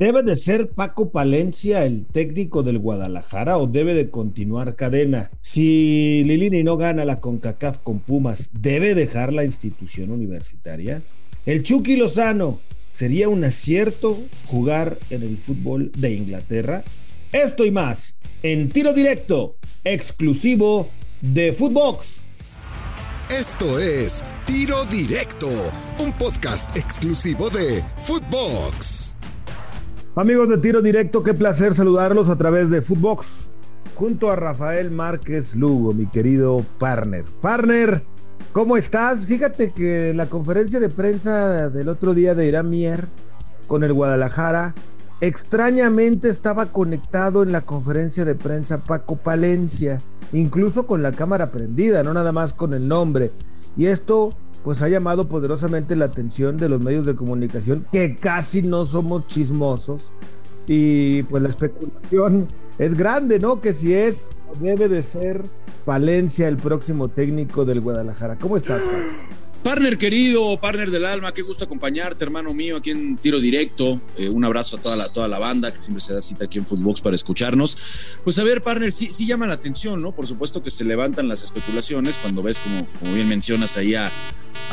¿Debe de ser Paco Palencia el técnico del Guadalajara o debe de continuar cadena? Si Lilini no gana la CONCACAF con Pumas, ¿debe dejar la institución universitaria? El Chucky Lozano, ¿sería un acierto jugar en el fútbol de Inglaterra? Esto y más en tiro directo, exclusivo de Footbox. Esto es Tiro Directo, un podcast exclusivo de Footbox. Amigos de Tiro Directo, qué placer saludarlos a través de Footbox, junto a Rafael Márquez Lugo, mi querido partner. Partner, ¿cómo estás? Fíjate que la conferencia de prensa del otro día de Irán Mier con el Guadalajara, extrañamente estaba conectado en la conferencia de prensa Paco Palencia, incluso con la cámara prendida, no nada más con el nombre. Y esto pues ha llamado poderosamente la atención de los medios de comunicación, que casi no somos chismosos. Y pues la especulación es grande, ¿no? Que si es debe de ser Palencia el próximo técnico del Guadalajara. ¿Cómo estás, Partner querido, partner del alma, qué gusto acompañarte, hermano mío, aquí en Tiro Directo. Eh, un abrazo a toda la, toda la banda que siempre se da cita aquí en Footbox para escucharnos. Pues a ver, partner, sí, sí llama la atención, ¿no? Por supuesto que se levantan las especulaciones cuando ves, como, como bien mencionas ahí a,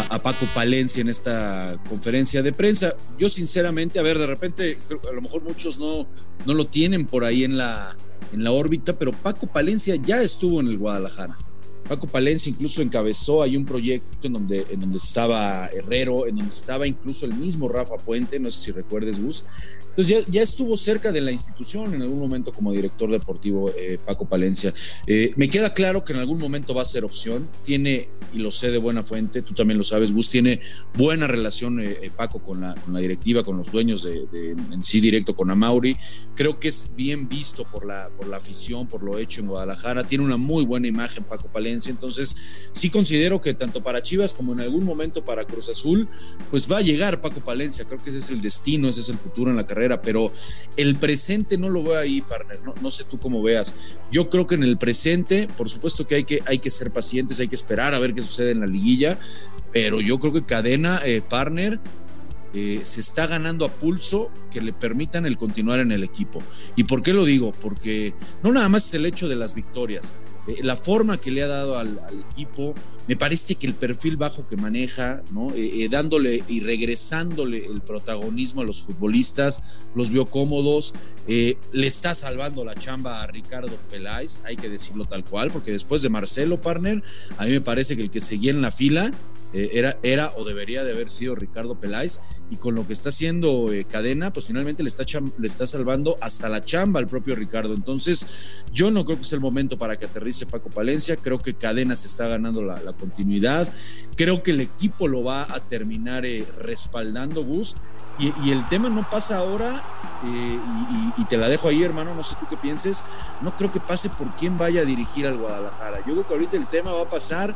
a, Paco Palencia en esta conferencia de prensa. Yo sinceramente, a ver, de repente, a lo mejor muchos no, no lo tienen por ahí en la, en la órbita, pero Paco Palencia ya estuvo en el Guadalajara. Paco Palencia incluso encabezó ahí un proyecto en donde, en donde estaba Herrero, en donde estaba incluso el mismo Rafa Puente, no sé si recuerdes, Gus. Entonces ya, ya estuvo cerca de la institución en algún momento como director deportivo eh, Paco Palencia. Eh, me queda claro que en algún momento va a ser opción. Tiene, y lo sé de buena fuente, tú también lo sabes, Gus, tiene buena relación eh, Paco con la, con la directiva, con los dueños de, en sí directo con Amauri. Creo que es bien visto por la, por la afición, por lo hecho en Guadalajara. Tiene una muy buena imagen Paco Palencia entonces, sí considero que tanto para Chivas como en algún momento para Cruz Azul, pues va a llegar Paco Palencia. Creo que ese es el destino, ese es el futuro en la carrera, pero el presente no lo veo ahí, partner. No, no sé tú cómo veas. Yo creo que en el presente, por supuesto que hay que, hay que ser pacientes, hay que esperar a ver qué sucede en la liguilla, pero yo creo que cadena, eh, partner, eh, se está ganando a pulso que le permitan el continuar en el equipo. ¿Y por qué lo digo? Porque no nada más es el hecho de las victorias, eh, la forma que le ha dado al, equipo, me parece que el perfil bajo que maneja, ¿no? Eh, dándole y regresándole el protagonismo a los futbolistas, los vio cómodos, le está salvando la chamba a Ricardo Peláez, hay que decirlo tal cual, porque después de Marcelo Partner, a mí me parece que el que seguía en la fila eh, era, era o debería de haber sido Ricardo Peláez y con lo que está haciendo eh, Cadena, pues finalmente le está, le está salvando hasta la chamba al propio Ricardo. Entonces, yo no creo que es el momento para que aterrice Paco Palencia, creo que Cadena se está ganando la, continuidad, creo que el equipo lo va a terminar eh, respaldando, Gus. Y, el tema no pasa ahora, y, y, te la dejo ahí, hermano, no sé tú qué pienses, no creo que pase por quién vaya a dirigir al Guadalajara. Yo creo que ahorita el tema va a pasar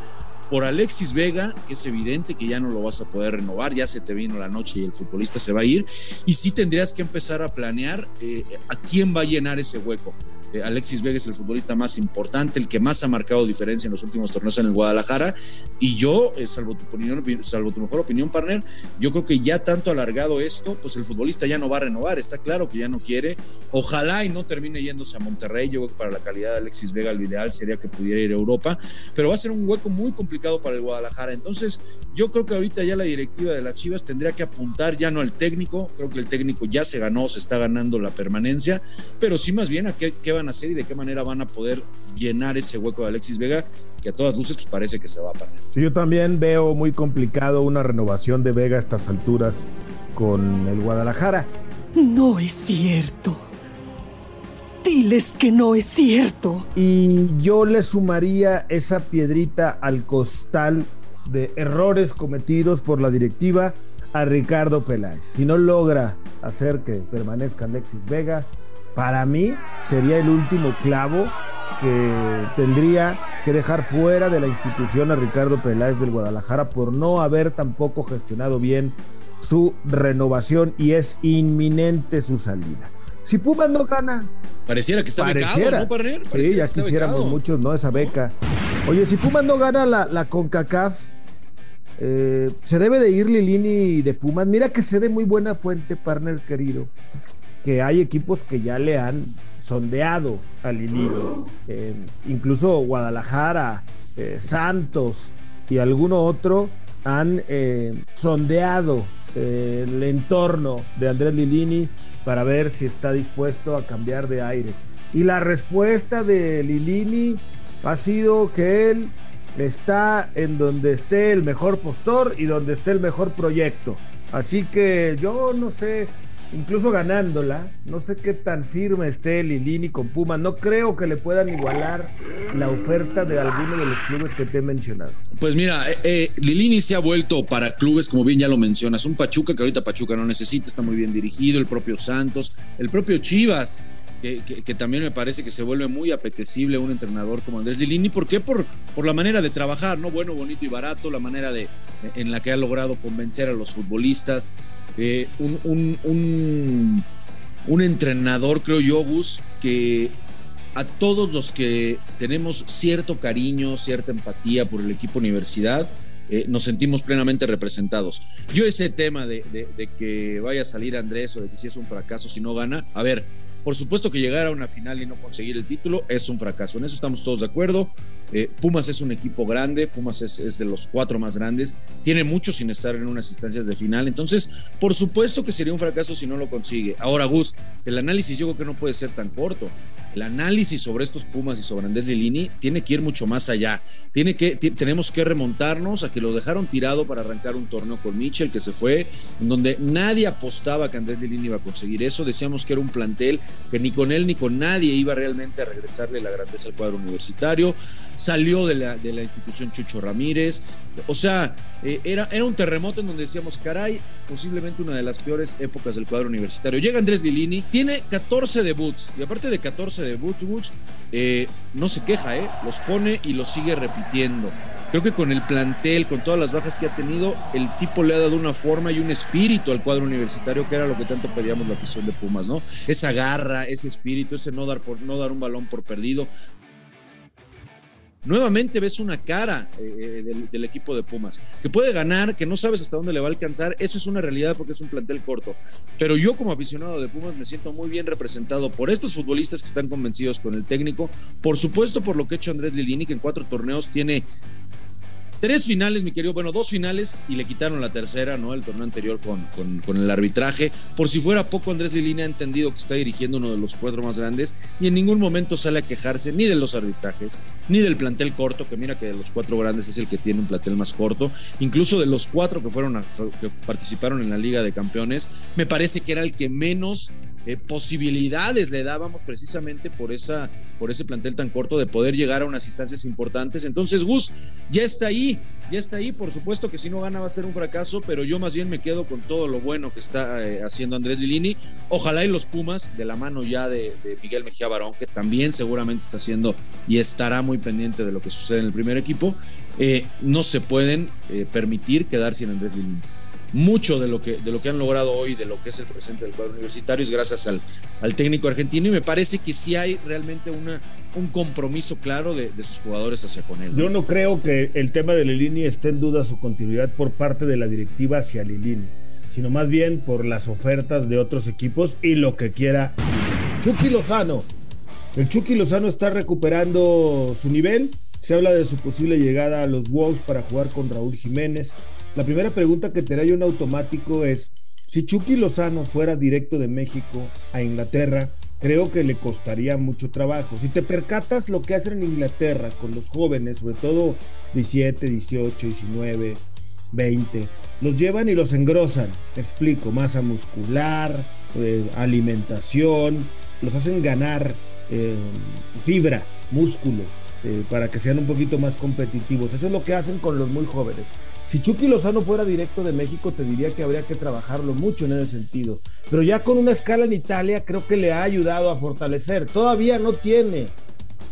por Alexis Vega, que es evidente que ya no lo vas a poder renovar, ya se te vino la noche y el futbolista se va a ir, y sí tendrías que empezar a planear eh, a quién va a llenar ese hueco. Eh, Alexis Vega es el futbolista más importante, el que más ha marcado diferencia en los últimos torneos en el Guadalajara. Y yo, eh, salvo, tu opinión, salvo tu mejor opinión, partner, yo creo que ya tanto alargado esto, pues el futbolista ya no va a renovar. Está claro que ya no quiere. Ojalá y no termine yéndose a Monterrey. Yo creo que para la calidad de Alexis Vega lo ideal sería que pudiera ir a Europa, pero va a ser un hueco muy complicado para el Guadalajara. Entonces, yo creo que ahorita ya la directiva de las Chivas tendría que apuntar ya no al técnico. Creo que el técnico ya se ganó, se está ganando la permanencia, pero sí más bien a qué, qué va hacer y de qué manera van a poder llenar ese hueco de Alexis Vega, que a todas luces pues, parece que se va a perder. yo también veo muy complicado una renovación de Vega a estas alturas con el Guadalajara. No es cierto. Diles que no es cierto. Y yo le sumaría esa piedrita al costal de errores cometidos por la directiva a Ricardo Peláez. Si no logra hacer que permanezca Alexis Vega, para mí sería el último clavo que tendría que dejar fuera de la institución a Ricardo Peláez del Guadalajara por no haber tampoco gestionado bien su renovación y es inminente su salida. Si Pumas no gana. Pareciera que está becado, ¿no, sí, ya quisiéramos muchos, ¿no? Esa beca. Oye, si Pumas no gana la, la CONCACAF, eh, se debe de ir Lilini de Pumas. Mira que se de muy buena fuente, partner querido que hay equipos que ya le han sondeado a Lilini. Eh, incluso Guadalajara, eh, Santos y alguno otro han sondeado el entorno de Andrés Lilini para ver si está dispuesto a cambiar de aires. Y la respuesta de Lilini ha sido que él está en donde esté el mejor postor y donde esté el mejor proyecto. Así que yo no sé, incluso ganándola, no sé qué tan firme esté Lilini con Puma. No creo que le puedan igualar la oferta de alguno de los clubes que te he mencionado. Pues mira, eh, eh, Lilini se ha vuelto para clubes, como bien ya lo mencionas, un Pachuca que ahorita Pachuca no necesita, está muy bien dirigido, el propio Santos, el propio Chivas que, también me parece que se vuelve muy apetecible un entrenador como Andrés Lilini. ¿Por qué? Por, por la manera de trabajar, ¿no? Bueno, bonito y barato, la manera de, en la que ha logrado convencer a los futbolistas. Eh, un, un, un, entrenador, creo yo, Gus, que a todos los que tenemos cierto cariño, cierta empatía por el equipo universidad, eh, nos sentimos plenamente representados. Yo ese tema de, de, que vaya a salir Andrés o de que si es un fracaso, si no gana, a ver, por supuesto que llegar a una final y no conseguir el título es un fracaso. En eso estamos todos de acuerdo. Eh, Pumas es un equipo grande, Pumas es, de los cuatro más grandes, tiene mucho sin estar en unas instancias de final. Entonces, por supuesto que sería un fracaso si no lo consigue. Ahora, Gus, el análisis yo creo que no puede ser tan corto. El análisis sobre estos Pumas y sobre Andrés Lilini tiene que ir mucho más allá. Tiene que, tenemos que remontarnos a lo dejaron tirado para arrancar un torneo con Mitchell, que se fue, en donde nadie apostaba que Andrés Lilini iba a conseguir eso. Decíamos que era un plantel que ni con él ni con nadie iba realmente a regresarle la grandeza al cuadro universitario. Salió de la, de la institución Chucho Ramírez. O sea, eh, era, era un terremoto en donde decíamos, caray, posiblemente una de las peores épocas del cuadro universitario. Llega Andrés Lilini, tiene 14 debuts, y aparte de 14 debuts, eh, no se queja, ¿eh? los pone y los sigue repitiendo. Creo que con el plantel, con todas las bajas que ha tenido, el tipo le ha dado una forma y un espíritu al cuadro universitario, que era lo que tanto pedíamos la afición de Pumas, ¿no? Esa garra, ese espíritu, ese no dar, por, no dar un balón por perdido nuevamente ves una cara eh, eh, del, equipo de Pumas, que puede ganar, que no sabes hasta dónde le va a alcanzar, eso es una realidad porque es un plantel corto. Pero yo como aficionado de Pumas me siento muy bien representado por estos futbolistas que están convencidos con el técnico, por supuesto por lo que ha hecho Andrés Lilini, que en cuatro torneos tiene Tres finales, mi querido, bueno, dos finales y le quitaron la tercera, ¿no? El torneo anterior con, con, el arbitraje. Por si fuera poco, Andrés Lilini ha entendido que está dirigiendo uno de los cuatro más grandes y en ningún momento sale a quejarse ni de los arbitrajes, ni del plantel corto, que mira que de los cuatro grandes es el que tiene un plantel más corto, incluso de los cuatro que fueron que participaron en la Liga de Campeones, me parece que era el que menos eh, posibilidades le dábamos precisamente por, esa, por ese plantel tan corto de poder llegar a unas instancias importantes. Entonces, Gus, ya está ahí, ya está ahí. Por supuesto que si no gana va a ser un fracaso, pero yo más bien me quedo con todo lo bueno que está eh, haciendo Andrés Lilini. Ojalá y los Pumas, de la mano ya de, Miguel Mejía Barón, que también seguramente está haciendo y estará muy pendiente de lo que sucede en el primer equipo, eh, no se pueden permitir quedar sin Andrés Lilini mucho de lo que, de lo que han logrado hoy, de lo que es el presente del cuadro universitario, es gracias al, al técnico argentino y me parece que sí hay realmente una, un compromiso claro de, sus jugadores hacia con él. Yo no creo que el tema de Lilini esté en duda su continuidad por parte de la directiva hacia Lilini, sino más bien por las ofertas de otros equipos y lo que quiera. Chucky Lozano. El Chucky Lozano está recuperando su nivel. Se habla de su posible llegada a los Wolves para jugar con Raúl Jiménez. La primera pregunta que te da yo en automático es, si Chucky Lozano fuera directo de México a Inglaterra, creo que le costaría mucho trabajo. Si te percatas lo que hacen en Inglaterra con los jóvenes, sobre todo 17, 18, 19, 20, los llevan y los engrosan. Te explico, masa muscular, eh, alimentación, los hacen ganar eh, fibra, músculo, eh, para que sean un poquito más competitivos. Eso es lo que hacen con los muy jóvenes. Si Chucky Lozano fuera directo de México, te diría que habría que trabajarlo mucho en ese sentido. Pero ya con una escala en Italia, creo que le ha ayudado a fortalecer. Todavía no tiene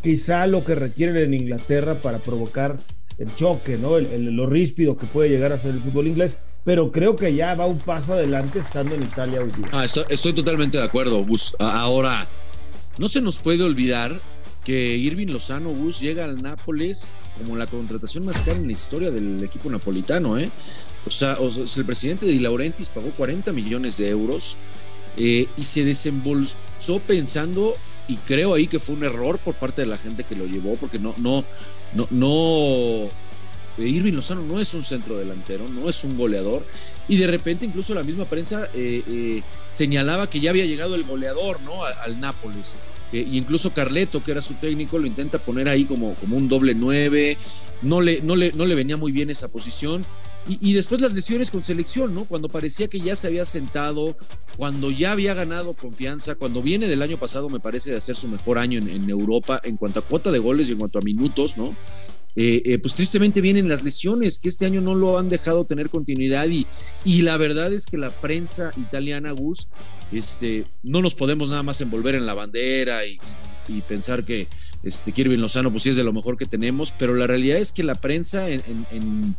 quizá lo que requieren en Inglaterra para provocar el choque, ¿no? El, lo ríspido que puede llegar a ser el fútbol inglés. Pero creo que ya va un paso adelante estando en Italia hoy día. Ah, estoy, estoy totalmente de acuerdo, Gus. Ahora, no se nos puede olvidar que Irving Lozano Bus llega al Nápoles como la contratación más cara en la historia del equipo napolitano, ¿eh? O sea, el presidente de Laurentiis pagó 40 millones de euros eh, y se desembolsó pensando, y creo ahí que fue un error por parte de la gente que lo llevó, porque no, no, no, no Irving Lozano no es un centro delantero, no es un goleador, y de repente incluso la misma prensa eh, eh, señalaba que ya había llegado el goleador ¿no? al, Nápoles. Eh, incluso Carleto, que era su técnico, lo intenta poner ahí como, como un doble nueve, no le, no, le, no le venía muy bien esa posición. Y, después las lesiones con selección, ¿no? Cuando parecía que ya se había sentado, cuando ya había ganado confianza, cuando viene del año pasado, me parece de hacer su mejor año en Europa en cuanto a cuota de goles y en cuanto a minutos, ¿no? Eh, eh, pues tristemente vienen las lesiones, que este año no lo han dejado tener continuidad y, y la verdad es que la prensa italiana, Gus, este, no nos podemos nada más envolver en la bandera y, pensar que este, Kirby Lozano pues sí es de lo mejor que tenemos, pero la realidad es que la prensa en, en,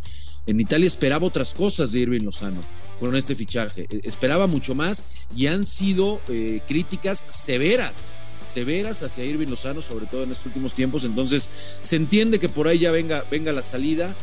Italia esperaba otras cosas de Irving Lozano con este fichaje, e, esperaba mucho más y han sido eh, críticas severas severas hacia Irving Lozano, sobre todo en estos últimos tiempos. Entonces, se entiende que por ahí ya venga, venga la salida.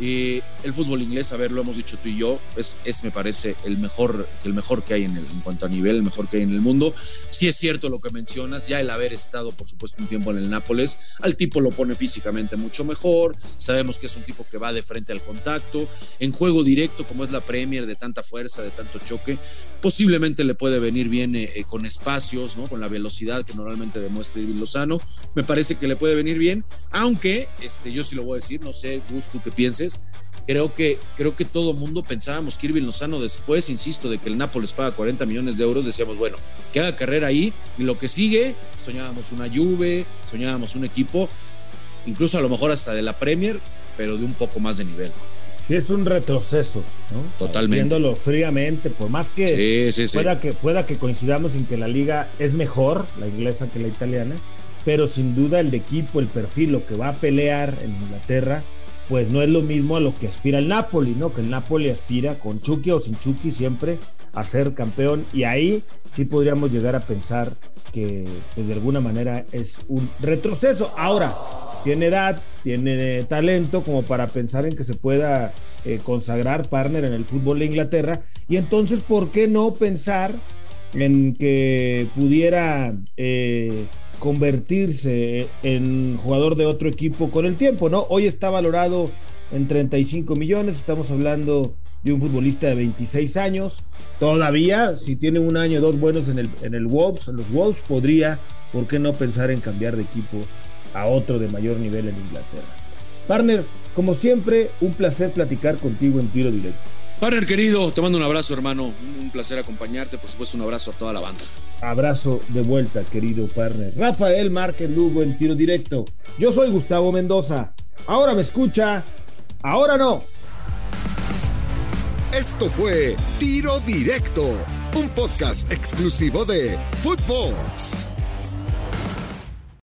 El fútbol inglés, a ver, lo hemos dicho tú y yo, es, me parece el mejor, el mejor que hay en, el, en cuanto a nivel, el mejor que hay en el mundo. Si es cierto lo que mencionas, ya el haber estado, por supuesto, un tiempo en el Nápoles, al tipo lo pone físicamente mucho mejor. Sabemos que es un tipo que va de frente al contacto. En juego directo, como es la Premier, de tanta fuerza, de tanto choque, posiblemente le puede venir bien eh, eh, con espacios, ¿no? con la velocidad que normalmente demuestra Irving Lozano. Me parece que le puede venir bien, aunque este, yo sí lo voy a decir, no sé, Gus, tú qué Creo que, creo que todo mundo pensábamos que Irving Lozano después, insisto, de que el Nápoles paga 40 millones de euros, decíamos, bueno, que haga carrera ahí y lo que sigue, soñábamos una Juve, soñábamos un equipo, incluso a lo mejor hasta de la Premier, pero de un poco más de nivel. Sí, es un retroceso, ¿no? Totalmente. Viéndolo fríamente, por más que, pueda que pueda que coincidamos en que la liga es mejor, la inglesa que la italiana, pero sin duda el equipo, el perfil, lo que va a pelear en Inglaterra, pues no es lo mismo a lo que aspira el Napoli, ¿no? Que el Napoli aspira con Chucky o sin Chucky siempre a ser campeón y ahí sí podríamos llegar a pensar que pues, de alguna manera es un retroceso. Ahora, tiene edad, tiene talento como para pensar en que se pueda eh, consagrar partner en el fútbol de Inglaterra y entonces, ¿por qué no pensar en que pudiera... Eh, convertirse en jugador de otro equipo con el tiempo, ¿no? Hoy está valorado en 35 millones, estamos hablando de un futbolista de 26 años, todavía, si tiene un año o dos buenos en el, en el Wolves, en los Wolves, podría, ¿por qué no pensar en cambiar de equipo a otro de mayor nivel en Inglaterra? Partner, como siempre, un placer platicar contigo en tiro directo. Partner querido, te mando un abrazo, hermano. Un placer acompañarte. Por supuesto, un abrazo a toda la banda. Abrazo de vuelta, querido partner. Rafael Márquez Lugo en tiro directo. Yo soy Gustavo Mendoza. Ahora me escucha, ahora no. Esto fue Tiro Directo, un podcast exclusivo de Footbox.